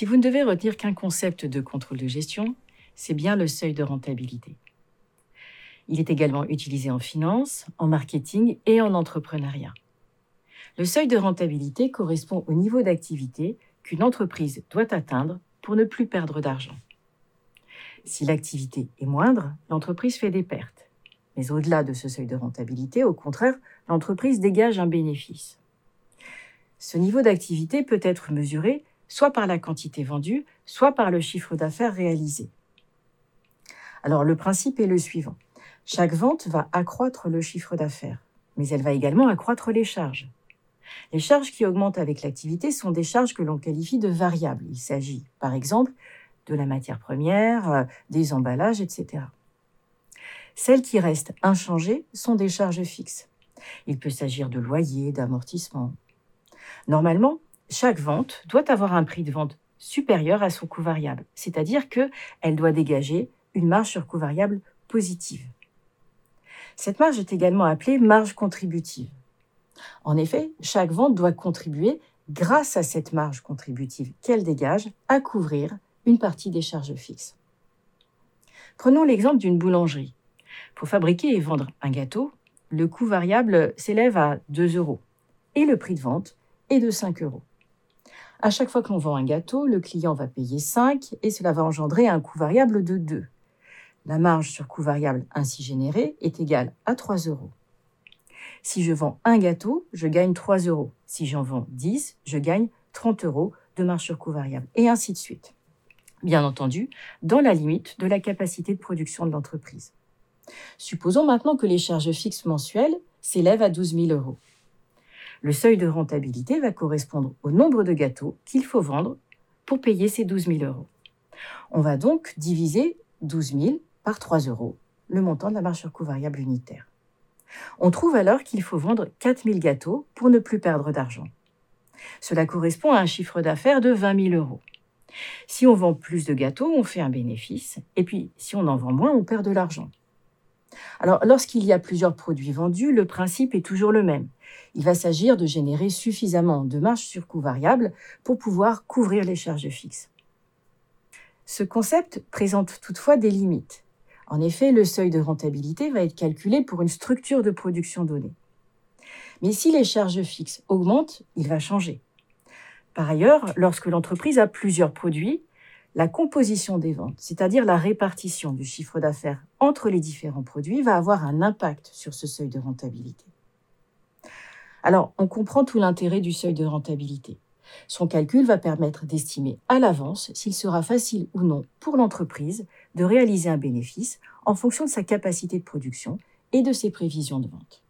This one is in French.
Si vous ne devez retenir qu'un concept de contrôle de gestion, c'est bien le seuil de rentabilité. Il est également utilisé en finance, en marketing et en entrepreneuriat. Le seuil de rentabilité correspond au niveau d'activité qu'une entreprise doit atteindre pour ne plus perdre d'argent. Si l'activité est moindre, l'entreprise fait des pertes. Mais au-delà de ce seuil de rentabilité, au contraire, l'entreprise dégage un bénéfice. Ce niveau d'activité peut être mesuré soit par la quantité vendue, soit par le chiffre d'affaires réalisé. Alors le principe est le suivant. Chaque vente va accroître le chiffre d'affaires, mais elle va également accroître les charges. Les charges qui augmentent avec l'activité sont des charges que l'on qualifie de variables. Il s'agit, par exemple, de la matière première, euh, des emballages, etc. Celles qui restent inchangées sont des charges fixes. Il peut s'agir de loyer, d'amortissement. Normalement, chaque vente doit avoir un prix de vente supérieur à son coût variable, c'est-à-dire qu'elle doit dégager une marge sur coût variable positive. Cette marge est également appelée marge contributive. En effet, chaque vente doit contribuer, grâce à cette marge contributive qu'elle dégage, à couvrir une partie des charges fixes. Prenons l'exemple d'une boulangerie. Pour fabriquer et vendre un gâteau, le coût variable s'élève à 2 euros et le prix de vente est de 5 euros. À chaque fois que l'on vend un gâteau, le client va payer 5 et cela va engendrer un coût variable de 2. La marge sur coût variable ainsi générée est égale à 3 euros. Si je vends un gâteau, je gagne 3 euros. Si j'en vends 10, je gagne 30 euros de marge sur coût variable, et ainsi de suite. Bien entendu, dans la limite de la capacité de production de l'entreprise. Supposons maintenant que les charges fixes mensuelles s'élèvent à 12 000 euros le seuil de rentabilité va correspondre au nombre de gâteaux qu'il faut vendre pour payer ces 12 000 euros. On va donc diviser 12 000 par 3 euros, le montant de la marge sur coût variable unitaire. On trouve alors qu'il faut vendre 4 000 gâteaux pour ne plus perdre d'argent. Cela correspond à un chiffre d'affaires de 20 000 euros. Si on vend plus de gâteaux, on fait un bénéfice, et puis si on en vend moins, on perd de l'argent. Alors, lorsqu'il y a plusieurs produits vendus, le principe est toujours le même. Il va s'agir de générer suffisamment de marge sur coût variable pour pouvoir couvrir les charges fixes. Ce concept présente toutefois des limites. En effet, le seuil de rentabilité va être calculé pour une structure de production donnée. Mais si les charges fixes augmentent, il va changer. Par ailleurs, lorsque l'entreprise a plusieurs produits, la composition des ventes, c'est-à-dire la répartition du chiffre d'affaires entre les différents produits, va avoir un impact sur ce seuil de rentabilité. Alors, on comprend tout l'intérêt du seuil de rentabilité. Son calcul va permettre d'estimer à l'avance s'il sera facile ou non pour l'entreprise de réaliser un bénéfice en fonction de sa capacité de production et de ses prévisions de vente.